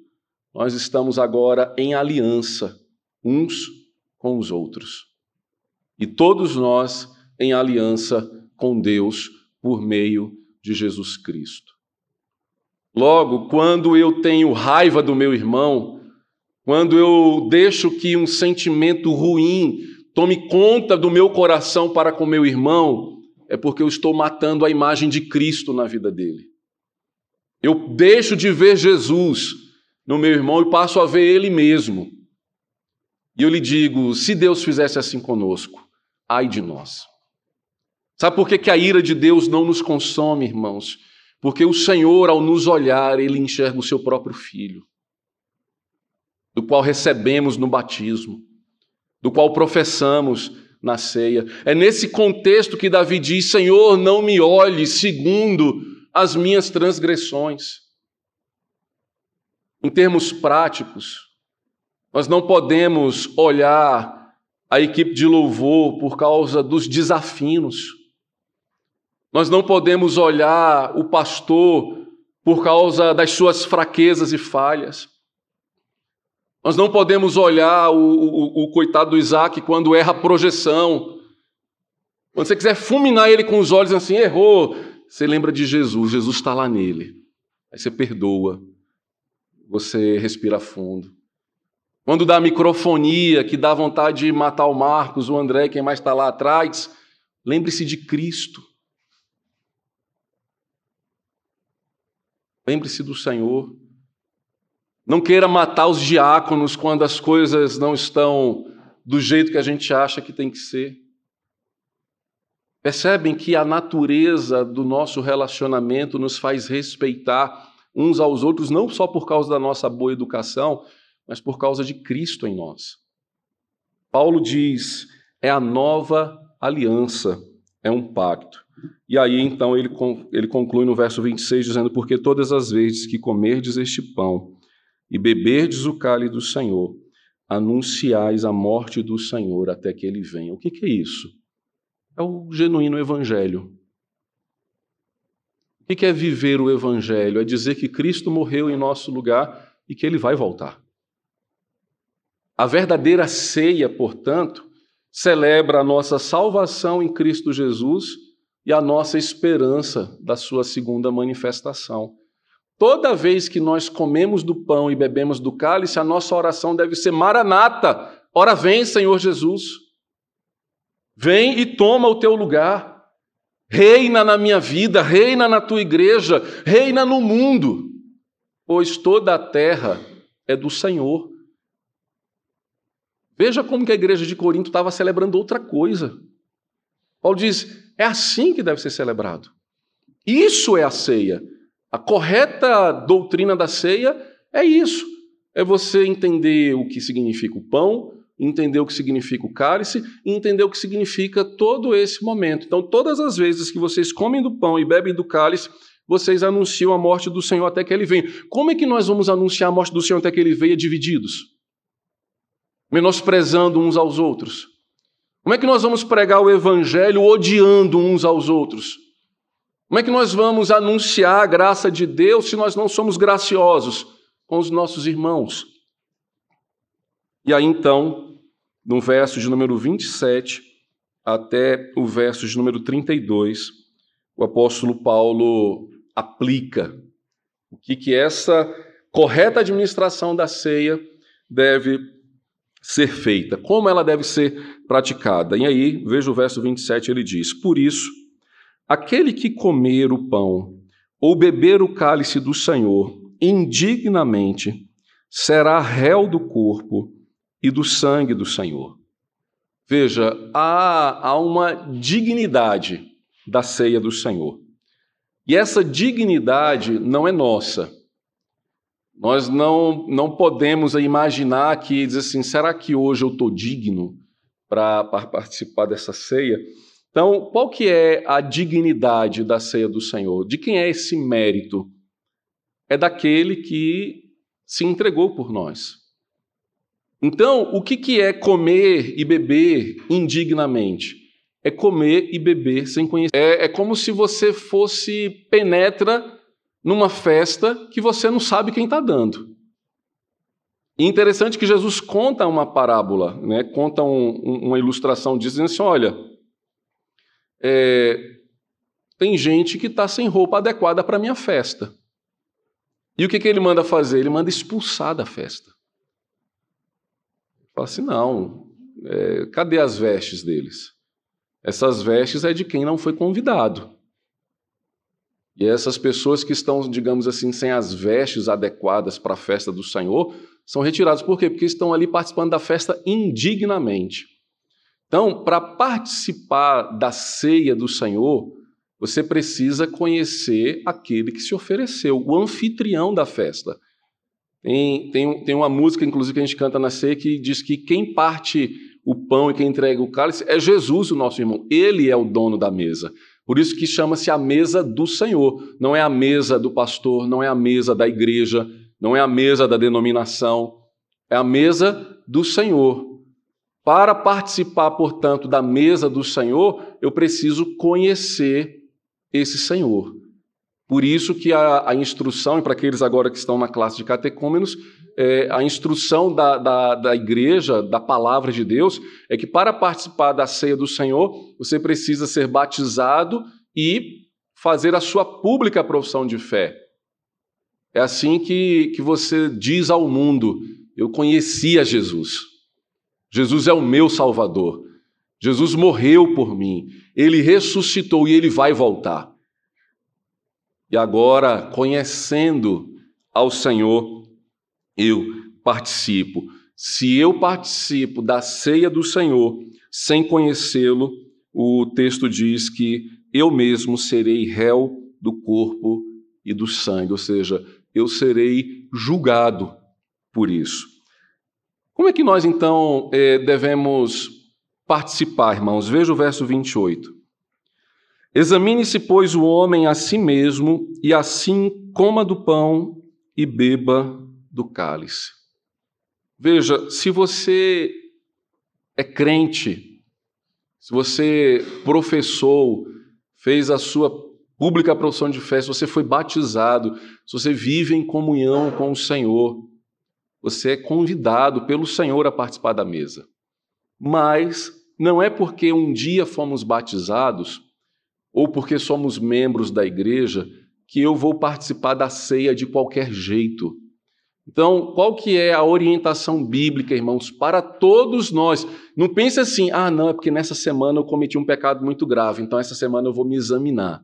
Nós estamos agora em aliança uns com os outros. E todos nós em aliança com Deus por meio de Jesus Cristo. Logo, quando eu tenho raiva do meu irmão, quando eu deixo que um sentimento ruim tome conta do meu coração para com meu irmão, é porque eu estou matando a imagem de Cristo na vida dele. Eu deixo de ver Jesus no meu irmão e passo a ver ele mesmo. E eu lhe digo: se Deus fizesse assim conosco, ai de nós. Sabe por que, que a ira de Deus não nos consome, irmãos? Porque o Senhor, ao nos olhar, ele enxerga o seu próprio filho, do qual recebemos no batismo, do qual professamos na ceia. É nesse contexto que Davi diz: Senhor, não me olhe segundo as minhas transgressões. Em termos práticos, nós não podemos olhar a equipe de louvor por causa dos desafinos nós não podemos olhar o pastor por causa das suas fraquezas e falhas. Nós não podemos olhar o, o, o coitado do Isaac quando erra a projeção. Quando você quiser fulminar ele com os olhos assim, errou, você lembra de Jesus, Jesus está lá nele. Aí você perdoa, você respira fundo. Quando dá microfonia, que dá vontade de matar o Marcos, o André, quem mais está lá atrás, lembre-se de Cristo. Lembre-se do Senhor. Não queira matar os diáconos quando as coisas não estão do jeito que a gente acha que tem que ser. Percebem que a natureza do nosso relacionamento nos faz respeitar uns aos outros, não só por causa da nossa boa educação, mas por causa de Cristo em nós. Paulo diz: é a nova aliança, é um pacto. E aí então ele, ele conclui no verso 26 dizendo: Porque todas as vezes que comerdes este pão e beberdes o cálice do Senhor, anunciais a morte do Senhor até que ele venha. O que, que é isso? É o genuíno evangelho. O que é viver o evangelho? É dizer que Cristo morreu em nosso lugar e que ele vai voltar. A verdadeira ceia, portanto, celebra a nossa salvação em Cristo Jesus e a nossa esperança da sua segunda manifestação. Toda vez que nós comemos do pão e bebemos do cálice, a nossa oração deve ser maranata. Ora vem, Senhor Jesus. Vem e toma o teu lugar. Reina na minha vida, reina na tua igreja, reina no mundo, pois toda a terra é do Senhor. Veja como que a igreja de Corinto estava celebrando outra coisa. Paulo diz: é assim que deve ser celebrado. Isso é a ceia. A correta doutrina da ceia é isso. É você entender o que significa o pão, entender o que significa o cálice e entender o que significa todo esse momento. Então, todas as vezes que vocês comem do pão e bebem do cálice, vocês anunciam a morte do Senhor até que ele venha. Como é que nós vamos anunciar a morte do Senhor até que ele venha divididos? Menosprezando uns aos outros. Como é que nós vamos pregar o evangelho odiando uns aos outros? Como é que nós vamos anunciar a graça de Deus se nós não somos graciosos com os nossos irmãos? E aí então, no verso de número 27 até o verso de número 32, o apóstolo Paulo aplica o que, que essa correta administração da ceia deve ser feita, como ela deve ser praticada. E aí, veja o verso 27, ele diz: Por isso, aquele que comer o pão ou beber o cálice do Senhor indignamente será réu do corpo e do sangue do Senhor. Veja, há, há uma dignidade da ceia do Senhor. E essa dignidade não é nossa. Nós não, não podemos imaginar que, diz assim, será que hoje eu estou digno para participar dessa ceia? Então, qual que é a dignidade da ceia do Senhor? De quem é esse mérito? É daquele que se entregou por nós. Então, o que, que é comer e beber indignamente? É comer e beber sem conhecer. É, é como se você fosse penetra numa festa que você não sabe quem está dando. E interessante que Jesus conta uma parábola, né? conta um, uma ilustração, dizendo assim: olha, é, tem gente que está sem roupa adequada para a minha festa. E o que, que ele manda fazer? Ele manda expulsar da festa. Fala assim: não, é, cadê as vestes deles? Essas vestes é de quem não foi convidado. E essas pessoas que estão, digamos assim, sem as vestes adequadas para a festa do Senhor, são retiradas. Por quê? Porque estão ali participando da festa indignamente. Então, para participar da ceia do Senhor, você precisa conhecer aquele que se ofereceu, o anfitrião da festa. Tem, tem, tem uma música, inclusive, que a gente canta na ceia que diz que quem parte o pão e quem entrega o cálice é Jesus, o nosso irmão. Ele é o dono da mesa. Por isso que chama-se a mesa do Senhor. Não é a mesa do pastor, não é a mesa da igreja, não é a mesa da denominação, é a mesa do Senhor. Para participar, portanto, da mesa do Senhor, eu preciso conhecer esse Senhor. Por isso que a, a instrução, e para aqueles agora que estão na classe de catecúmenos, é, a instrução da, da, da igreja, da palavra de Deus, é que para participar da ceia do Senhor, você precisa ser batizado e fazer a sua pública profissão de fé. É assim que, que você diz ao mundo: Eu conhecia Jesus. Jesus é o meu Salvador. Jesus morreu por mim. Ele ressuscitou e ele vai voltar. E agora, conhecendo ao Senhor, eu participo. Se eu participo da ceia do Senhor sem conhecê-lo, o texto diz que eu mesmo serei réu do corpo e do sangue, ou seja, eu serei julgado por isso. Como é que nós então eh, devemos participar, irmãos? Veja o verso 28. Examine-se, pois, o homem a si mesmo, e assim coma do pão e beba do cálice. Veja, se você é crente, se você professou, fez a sua pública profissão de fé, se você foi batizado, se você vive em comunhão com o Senhor, você é convidado pelo Senhor a participar da mesa. Mas não é porque um dia fomos batizados ou porque somos membros da igreja, que eu vou participar da ceia de qualquer jeito. Então, qual que é a orientação bíblica, irmãos, para todos nós? Não pense assim, ah, não, é porque nessa semana eu cometi um pecado muito grave, então essa semana eu vou me examinar.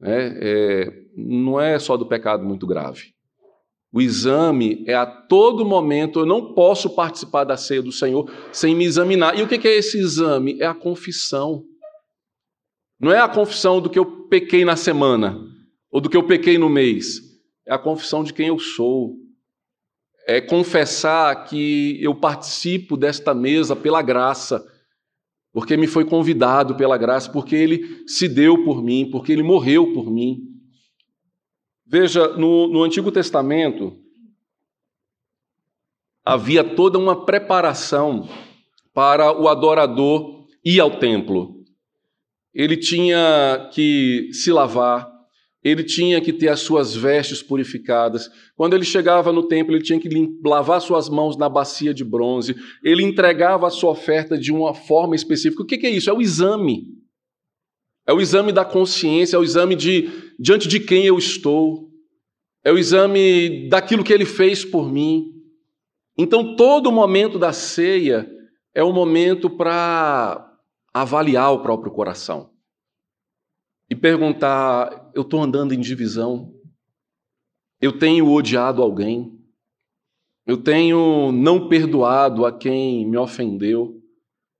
É, é, não é só do pecado muito grave. O exame é a todo momento, eu não posso participar da ceia do Senhor sem me examinar. E o que é esse exame? É a confissão. Não é a confissão do que eu pequei na semana ou do que eu pequei no mês. É a confissão de quem eu sou. É confessar que eu participo desta mesa pela graça, porque me foi convidado pela graça, porque ele se deu por mim, porque ele morreu por mim. Veja, no, no Antigo Testamento havia toda uma preparação para o adorador ir ao templo ele tinha que se lavar, ele tinha que ter as suas vestes purificadas. Quando ele chegava no templo, ele tinha que lavar suas mãos na bacia de bronze. Ele entregava a sua oferta de uma forma específica. O que é isso? É o exame. É o exame da consciência, é o exame de diante de quem eu estou. É o exame daquilo que ele fez por mim. Então, todo momento da ceia é um momento para avaliar o próprio coração e perguntar: eu estou andando em divisão? Eu tenho odiado alguém? Eu tenho não perdoado a quem me ofendeu?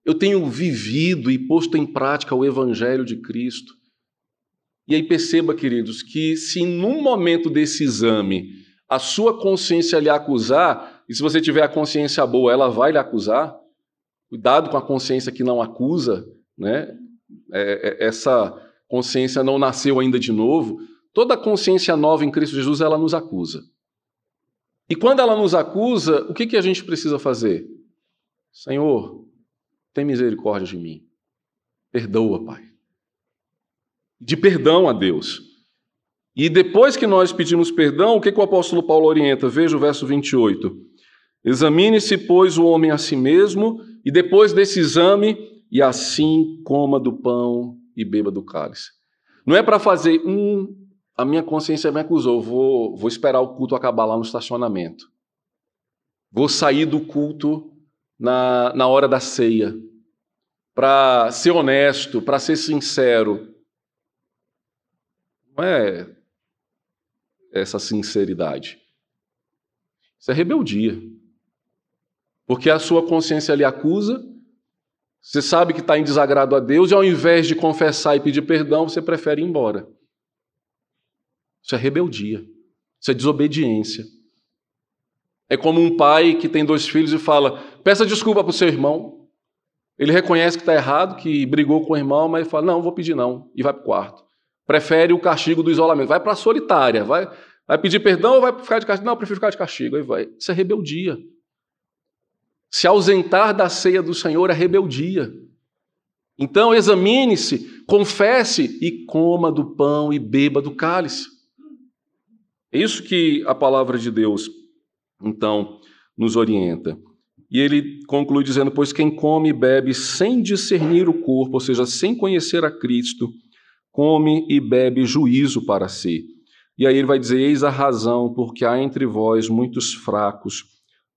Eu tenho vivido e posto em prática o Evangelho de Cristo? E aí perceba, queridos, que se num momento desse exame a sua consciência lhe acusar, e se você tiver a consciência boa, ela vai lhe acusar, Cuidado com a consciência que não acusa, né? é, é, essa consciência não nasceu ainda de novo, toda consciência nova em Cristo Jesus ela nos acusa. E quando ela nos acusa, o que, que a gente precisa fazer? Senhor, tem misericórdia de mim. Perdoa, Pai. De perdão a Deus. E depois que nós pedimos perdão, o que, que o apóstolo Paulo orienta? Veja o verso 28. Examine-se, pois, o homem a si mesmo, e depois desse exame, e assim coma do pão e beba do cálice. Não é para fazer um, a minha consciência me acusou, vou, vou esperar o culto acabar lá no estacionamento. Vou sair do culto na, na hora da ceia, para ser honesto, para ser sincero. Não é essa sinceridade. Isso é rebeldia. Porque a sua consciência lhe acusa, você sabe que está em desagrado a Deus, e ao invés de confessar e pedir perdão, você prefere ir embora. Isso é rebeldia. Isso é desobediência. É como um pai que tem dois filhos e fala: peça desculpa para o seu irmão. Ele reconhece que está errado, que brigou com o irmão, mas fala: não, vou pedir não, e vai para o quarto. Prefere o castigo do isolamento. Vai para a solitária. Vai, vai pedir perdão ou vai ficar de castigo? Não, eu prefiro ficar de castigo. Aí vai. Isso é rebeldia. Se ausentar da ceia do Senhor é rebeldia. Então examine-se, confesse e coma do pão e beba do cálice. É isso que a palavra de Deus, então, nos orienta. E ele conclui dizendo: Pois quem come e bebe sem discernir o corpo, ou seja, sem conhecer a Cristo, come e bebe juízo para si. E aí ele vai dizer: Eis a razão, porque há entre vós muitos fracos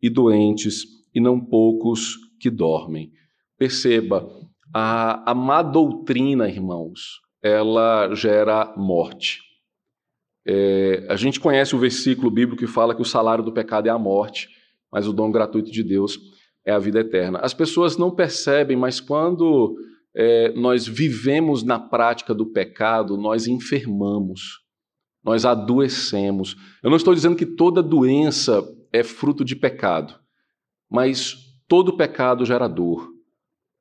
e doentes, e não poucos que dormem. Perceba, a, a má doutrina, irmãos, ela gera morte. É, a gente conhece o versículo bíblico que fala que o salário do pecado é a morte, mas o dom gratuito de Deus é a vida eterna. As pessoas não percebem, mas quando é, nós vivemos na prática do pecado, nós enfermamos, nós adoecemos. Eu não estou dizendo que toda doença é fruto de pecado, mas todo pecado gera dor,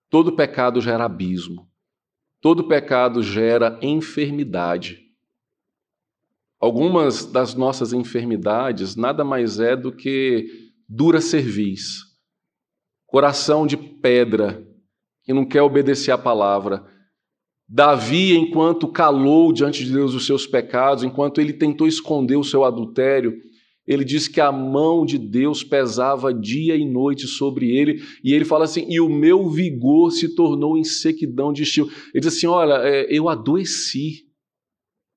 todo pecado gera abismo, todo pecado gera enfermidade. Algumas das nossas enfermidades nada mais é do que dura cerviz, coração de pedra que não quer obedecer à palavra. Davi, enquanto calou diante de Deus os seus pecados, enquanto ele tentou esconder o seu adultério, ele diz que a mão de Deus pesava dia e noite sobre ele, e ele fala assim: e o meu vigor se tornou em sequidão de estilo. Ele diz assim: olha, é, eu adoeci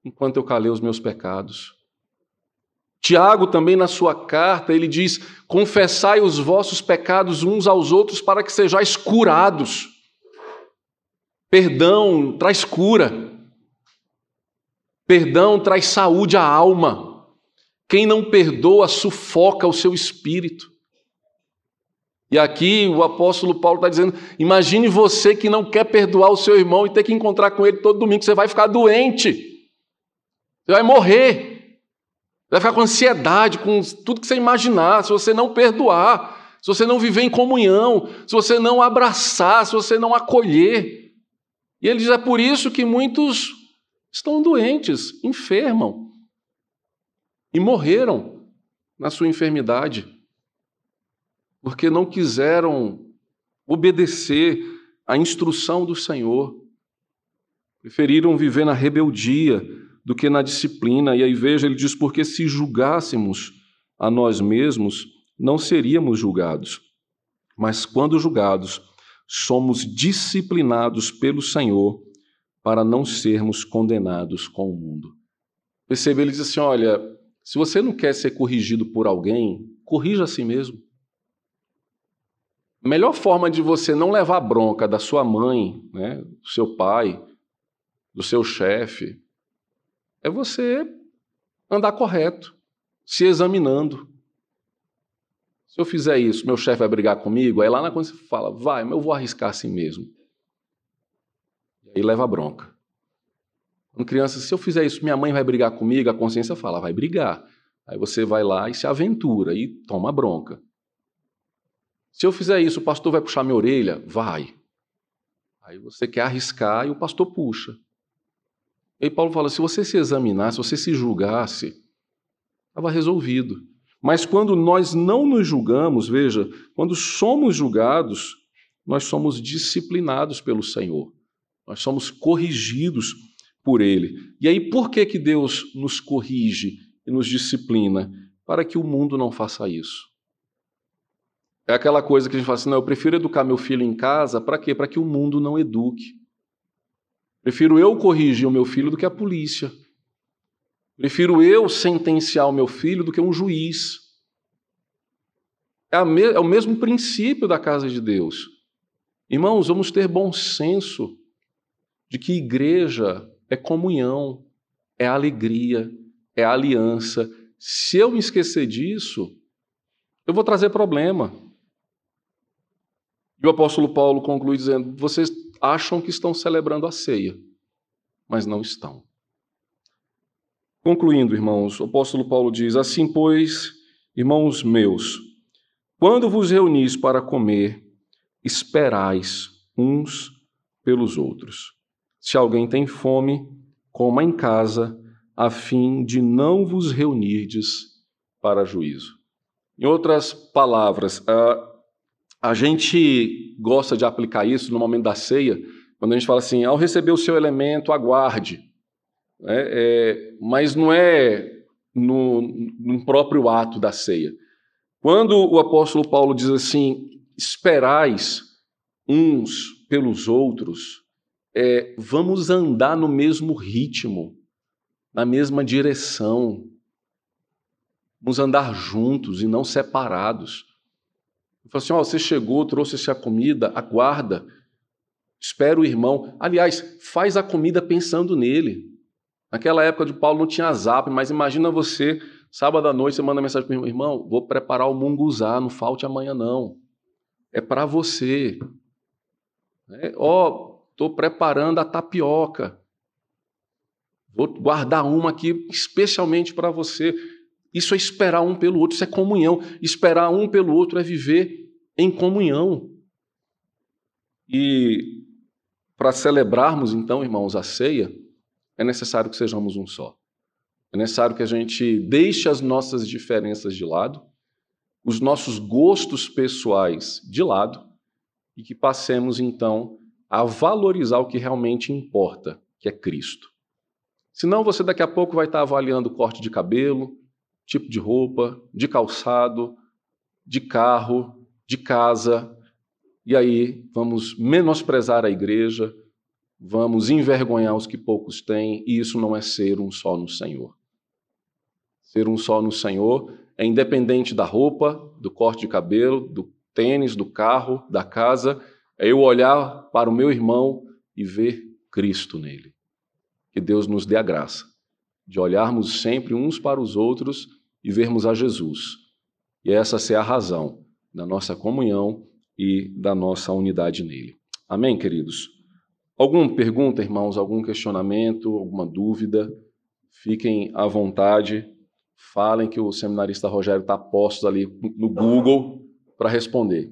enquanto eu calei os meus pecados. Tiago, também na sua carta, ele diz: Confessai os vossos pecados uns aos outros para que sejais curados. Perdão traz cura. Perdão traz saúde à alma. Quem não perdoa sufoca o seu espírito. E aqui o apóstolo Paulo está dizendo: imagine você que não quer perdoar o seu irmão e ter que encontrar com ele todo domingo, você vai ficar doente. Você vai morrer. Vai ficar com ansiedade, com tudo que você imaginar, se você não perdoar, se você não viver em comunhão, se você não abraçar, se você não acolher. E ele diz: é por isso que muitos estão doentes, enfermam e morreram na sua enfermidade, porque não quiseram obedecer à instrução do Senhor, preferiram viver na rebeldia do que na disciplina. E aí veja, ele diz: porque se julgássemos a nós mesmos, não seríamos julgados. Mas quando julgados, somos disciplinados pelo Senhor para não sermos condenados com o mundo. Percebe? Ele diz assim: olha, se você não quer ser corrigido por alguém, corrija a si mesmo. A melhor forma de você não levar bronca da sua mãe, né, do seu pai, do seu chefe, é você andar correto, se examinando. Se eu fizer isso, meu chefe vai brigar comigo? Aí lá na quando você fala, vai, mas eu vou arriscar assim mesmo. E aí leva bronca. Quando criança, se eu fizer isso, minha mãe vai brigar comigo, a consciência fala, vai brigar. Aí você vai lá e se aventura e toma bronca. Se eu fizer isso, o pastor vai puxar minha orelha? Vai. Aí você quer arriscar e o pastor puxa. E aí Paulo fala: se você se examinasse, se você se julgasse, estava resolvido. Mas quando nós não nos julgamos, veja, quando somos julgados, nós somos disciplinados pelo Senhor. Nós somos corrigidos por Ele. E aí, por que, que Deus nos corrige e nos disciplina? Para que o mundo não faça isso. É aquela coisa que a gente fala assim: não, eu prefiro educar meu filho em casa, para quê? Para que o mundo não eduque. Prefiro eu corrigir o meu filho do que a polícia. Prefiro eu sentenciar o meu filho do que um juiz. É, me é o mesmo princípio da casa de Deus. Irmãos, vamos ter bom senso de que igreja é comunhão, é alegria, é aliança. Se eu me esquecer disso, eu vou trazer problema. E o apóstolo Paulo conclui dizendo: vocês acham que estão celebrando a ceia, mas não estão. Concluindo, irmãos, o apóstolo Paulo diz: Assim, pois, irmãos meus, quando vos reunis para comer, esperais uns pelos outros. Se alguém tem fome, coma em casa, a fim de não vos reunirdes para juízo. Em outras palavras, a gente gosta de aplicar isso no momento da ceia, quando a gente fala assim, ao receber o seu elemento, aguarde. É, é, mas não é no, no próprio ato da ceia. Quando o apóstolo Paulo diz assim, esperais uns pelos outros, é, vamos andar no mesmo ritmo, na mesma direção. Vamos andar juntos e não separados. Ele falou assim: oh, você chegou, trouxe-se a comida, aguarda, espera o irmão. Aliás, faz a comida pensando nele. Naquela época de Paulo não tinha zap, mas imagina você, sábado à noite, você manda mensagem para o irmão: irmão, vou preparar o munguzá, não falte amanhã não. É para você. É, ó, oh, estou preparando a tapioca. Vou guardar uma aqui especialmente para você. Isso é esperar um pelo outro, isso é comunhão. Esperar um pelo outro é viver em comunhão. E para celebrarmos, então, irmãos, a ceia, é necessário que sejamos um só. É necessário que a gente deixe as nossas diferenças de lado, os nossos gostos pessoais de lado, e que passemos, então, a valorizar o que realmente importa, que é Cristo. Senão você daqui a pouco vai estar avaliando corte de cabelo, tipo de roupa, de calçado, de carro, de casa, e aí vamos menosprezar a igreja, vamos envergonhar os que poucos têm, e isso não é ser um só no Senhor. Ser um só no Senhor é independente da roupa, do corte de cabelo, do tênis, do carro, da casa, é eu olhar para o meu irmão e ver Cristo nele. Que Deus nos dê a graça de olharmos sempre uns para os outros e vermos a Jesus. E essa ser a razão da nossa comunhão e da nossa unidade nele. Amém, queridos? Alguma pergunta, irmãos? Algum questionamento? Alguma dúvida? Fiquem à vontade. Falem que o seminarista Rogério está posto ali no Google para responder.